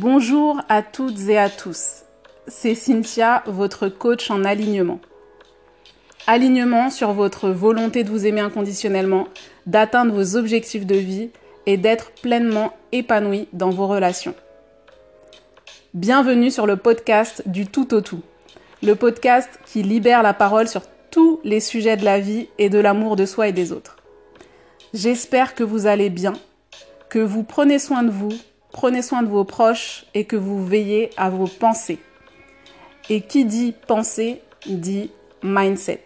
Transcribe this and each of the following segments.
Bonjour à toutes et à tous. C'est Cynthia, votre coach en alignement. Alignement sur votre volonté de vous aimer inconditionnellement, d'atteindre vos objectifs de vie et d'être pleinement épanoui dans vos relations. Bienvenue sur le podcast du tout au tout. Le podcast qui libère la parole sur tous les sujets de la vie et de l'amour de soi et des autres. J'espère que vous allez bien, que vous prenez soin de vous, prenez soin de vos proches et que vous veillez à vos pensées. Et qui dit pensée dit mindset.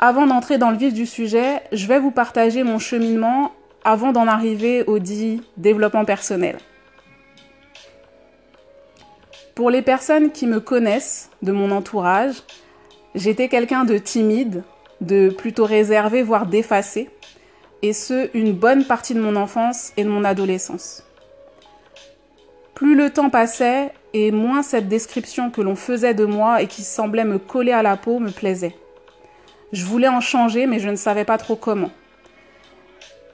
Avant d'entrer dans le vif du sujet, je vais vous partager mon cheminement avant d'en arriver au dit développement personnel. Pour les personnes qui me connaissent de mon entourage, j'étais quelqu'un de timide, de plutôt réservé, voire d'effacé, et ce, une bonne partie de mon enfance et de mon adolescence. Plus le temps passait, et moins cette description que l'on faisait de moi et qui semblait me coller à la peau me plaisait. Je voulais en changer, mais je ne savais pas trop comment.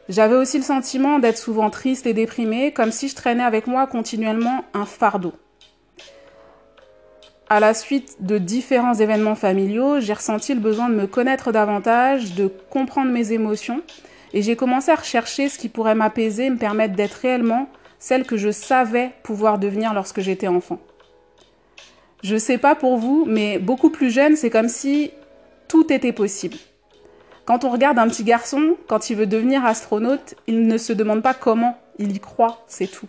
J'avais aussi le sentiment d'être souvent triste et déprimée, comme si je traînais avec moi continuellement un fardeau à la suite de différents événements familiaux, j'ai ressenti le besoin de me connaître davantage, de comprendre mes émotions, et j'ai commencé à rechercher ce qui pourrait m'apaiser, me permettre d'être réellement celle que je savais pouvoir devenir lorsque j'étais enfant. Je sais pas pour vous, mais beaucoup plus jeune, c'est comme si tout était possible. Quand on regarde un petit garçon, quand il veut devenir astronaute, il ne se demande pas comment, il y croit, c'est tout.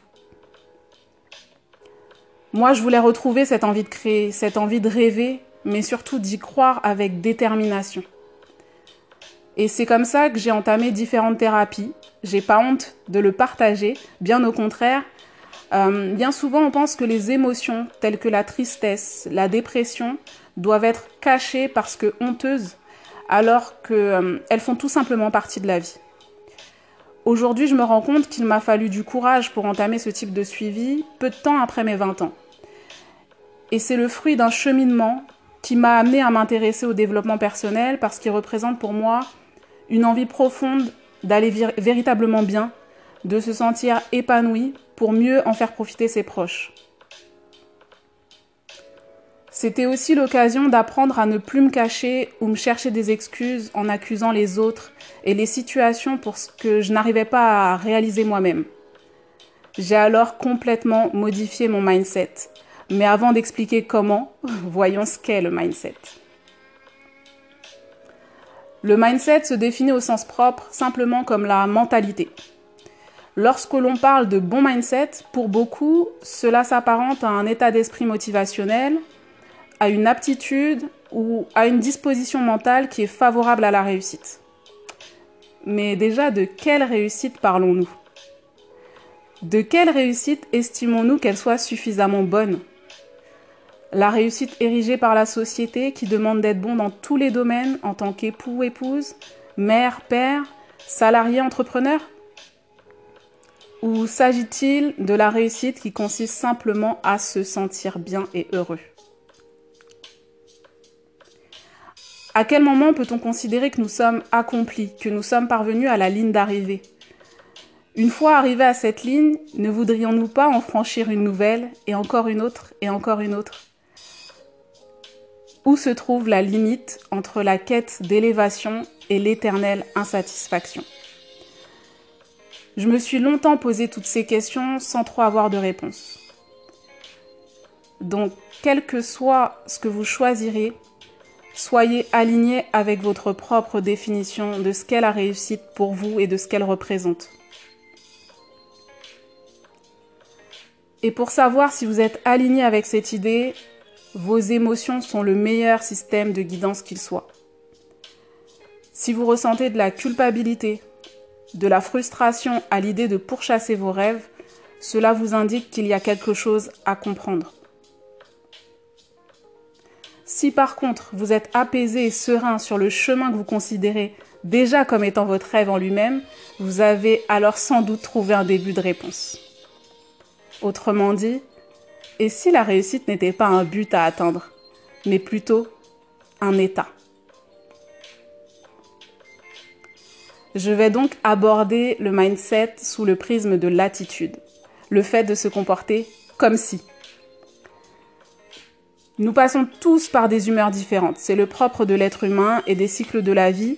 Moi, je voulais retrouver cette envie de créer, cette envie de rêver, mais surtout d'y croire avec détermination. Et c'est comme ça que j'ai entamé différentes thérapies. J'ai pas honte de le partager, bien au contraire. Euh, bien souvent, on pense que les émotions telles que la tristesse, la dépression, doivent être cachées parce que honteuses, alors qu'elles euh, font tout simplement partie de la vie. Aujourd'hui, je me rends compte qu'il m'a fallu du courage pour entamer ce type de suivi peu de temps après mes 20 ans. Et c'est le fruit d'un cheminement qui m'a amené à m'intéresser au développement personnel parce qu'il représente pour moi une envie profonde d'aller véritablement bien, de se sentir épanoui pour mieux en faire profiter ses proches. C'était aussi l'occasion d'apprendre à ne plus me cacher ou me chercher des excuses en accusant les autres et les situations pour ce que je n'arrivais pas à réaliser moi-même. J'ai alors complètement modifié mon mindset mais avant d'expliquer comment, voyons ce qu'est le mindset. Le mindset se définit au sens propre simplement comme la mentalité. Lorsque l'on parle de bon mindset, pour beaucoup, cela s'apparente à un état d'esprit motivationnel, à une aptitude ou à une disposition mentale qui est favorable à la réussite. Mais déjà, de quelle réussite parlons-nous? De quelle réussite estimons-nous qu'elle soit suffisamment bonne? La réussite érigée par la société qui demande d'être bon dans tous les domaines en tant qu'époux, épouse, mère, père, salarié, entrepreneur? Ou s'agit-il de la réussite qui consiste simplement à se sentir bien et heureux? À quel moment peut-on considérer que nous sommes accomplis, que nous sommes parvenus à la ligne d'arrivée? Une fois arrivés à cette ligne, ne voudrions-nous pas en franchir une nouvelle, et encore une autre, et encore une autre? Où se trouve la limite entre la quête d'élévation et l'éternelle insatisfaction? Je me suis longtemps posé toutes ces questions sans trop avoir de réponse. Donc, quel que soit ce que vous choisirez, soyez aligné avec votre propre définition de ce qu'est la réussite pour vous et de ce qu'elle représente. Et pour savoir si vous êtes aligné avec cette idée, vos émotions sont le meilleur système de guidance qu'il soit. Si vous ressentez de la culpabilité, de la frustration à l'idée de pourchasser vos rêves, cela vous indique qu'il y a quelque chose à comprendre. Si par contre vous êtes apaisé et serein sur le chemin que vous considérez déjà comme étant votre rêve en lui-même, vous avez alors sans doute trouvé un début de réponse. Autrement dit, et si la réussite n'était pas un but à atteindre, mais plutôt un état? Je vais donc aborder le mindset sous le prisme de l'attitude. le fait de se comporter comme si. Nous passons tous par des humeurs différentes. C'est le propre de l'être humain et des cycles de la vie,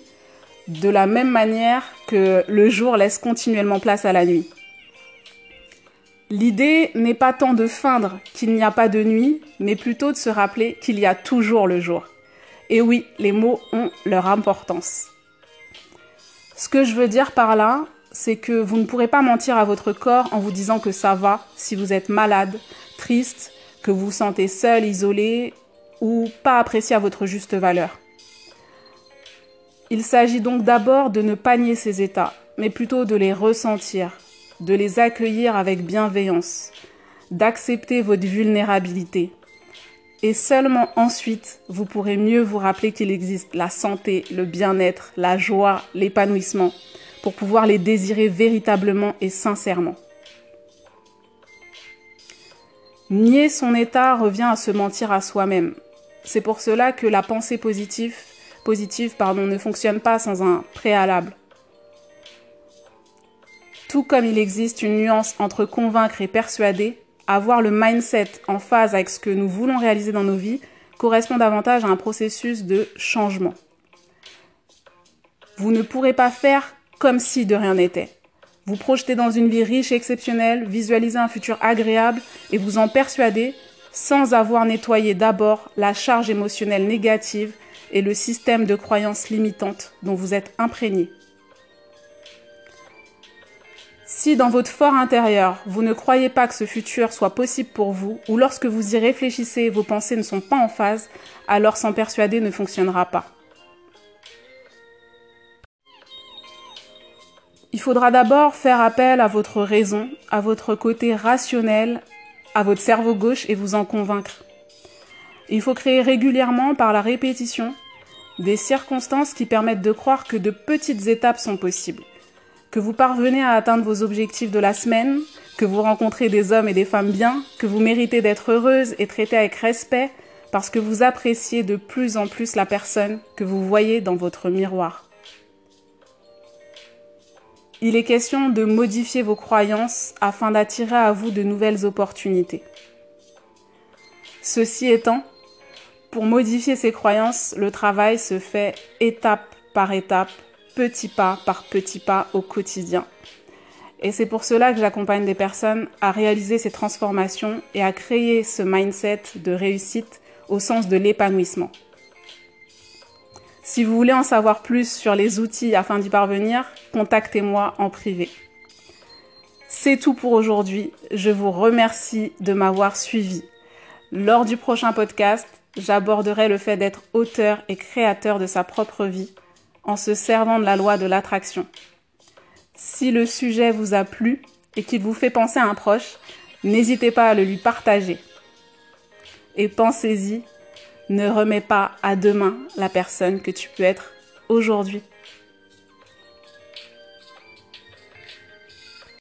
de la même manière que le jour laisse continuellement place à la nuit. L'idée n'est pas tant de feindre qu'il n'y a pas de nuit, mais plutôt de se rappeler qu'il y a toujours le jour. Et oui, les mots ont leur importance. Ce que je veux dire par là, c'est que vous ne pourrez pas mentir à votre corps en vous disant que ça va si vous êtes malade, triste, que vous vous sentez seul, isolé ou pas apprécié à votre juste valeur. Il s'agit donc d'abord de ne pas nier ces états, mais plutôt de les ressentir, de les accueillir avec bienveillance, d'accepter votre vulnérabilité. Et seulement ensuite, vous pourrez mieux vous rappeler qu'il existe la santé, le bien-être, la joie, l'épanouissement, pour pouvoir les désirer véritablement et sincèrement. Nier son état revient à se mentir à soi-même. C'est pour cela que la pensée positive, positive pardon, ne fonctionne pas sans un préalable. Tout comme il existe une nuance entre convaincre et persuader, avoir le mindset en phase avec ce que nous voulons réaliser dans nos vies correspond davantage à un processus de changement. Vous ne pourrez pas faire comme si de rien n'était. Vous projetez dans une vie riche et exceptionnelle, visualisez un futur agréable et vous en persuadez sans avoir nettoyé d'abord la charge émotionnelle négative et le système de croyances limitantes dont vous êtes imprégné. Si dans votre fort intérieur, vous ne croyez pas que ce futur soit possible pour vous, ou lorsque vous y réfléchissez, vos pensées ne sont pas en phase, alors s'en persuader ne fonctionnera pas. Il faudra d'abord faire appel à votre raison, à votre côté rationnel, à votre cerveau gauche et vous en convaincre. Il faut créer régulièrement par la répétition des circonstances qui permettent de croire que de petites étapes sont possibles que vous parvenez à atteindre vos objectifs de la semaine, que vous rencontrez des hommes et des femmes bien, que vous méritez d'être heureuse et traitée avec respect parce que vous appréciez de plus en plus la personne que vous voyez dans votre miroir. Il est question de modifier vos croyances afin d'attirer à vous de nouvelles opportunités. Ceci étant, pour modifier ces croyances, le travail se fait étape par étape petit pas par petit pas au quotidien. Et c'est pour cela que j'accompagne des personnes à réaliser ces transformations et à créer ce mindset de réussite au sens de l'épanouissement. Si vous voulez en savoir plus sur les outils afin d'y parvenir, contactez-moi en privé. C'est tout pour aujourd'hui. Je vous remercie de m'avoir suivi. Lors du prochain podcast, j'aborderai le fait d'être auteur et créateur de sa propre vie en se servant de la loi de l'attraction. Si le sujet vous a plu et qu'il vous fait penser à un proche, n'hésitez pas à le lui partager. Et pensez-y, ne remets pas à demain la personne que tu peux être aujourd'hui.